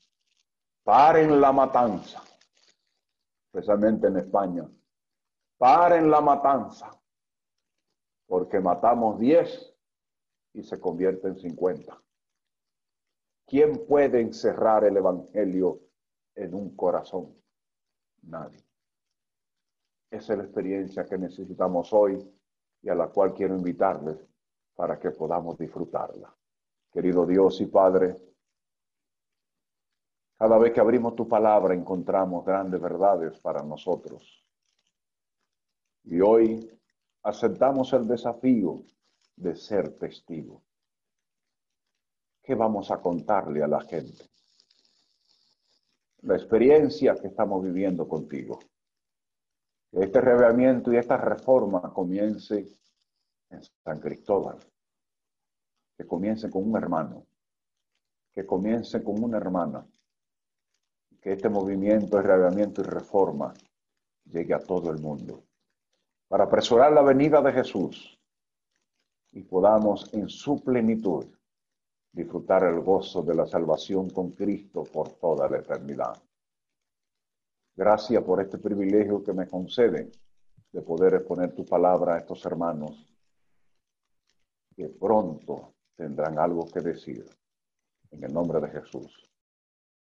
A: paren la matanza, especialmente en España, paren la matanza, porque matamos diez y se convierte en cincuenta. ¿Quién puede encerrar el Evangelio en un corazón? Nadie. Esa es la experiencia que necesitamos hoy y a la cual quiero invitarles para que podamos disfrutarla. Querido Dios y Padre, cada vez que abrimos tu palabra encontramos grandes verdades para nosotros. Y hoy aceptamos el desafío de ser testigo. ¿Qué vamos a contarle a la gente? La experiencia que estamos viviendo contigo. Este revelamiento y esta reforma comience en San Cristóbal, que comience con un hermano, que comience con una hermana, que este movimiento de revelamiento y reforma llegue a todo el mundo, para apresurar la venida de Jesús y podamos en su plenitud disfrutar el gozo de la salvación con Cristo por toda la eternidad. Gracias por este privilegio que me conceden de poder exponer tu palabra a estos hermanos que pronto tendrán algo que decir. En el nombre de Jesús.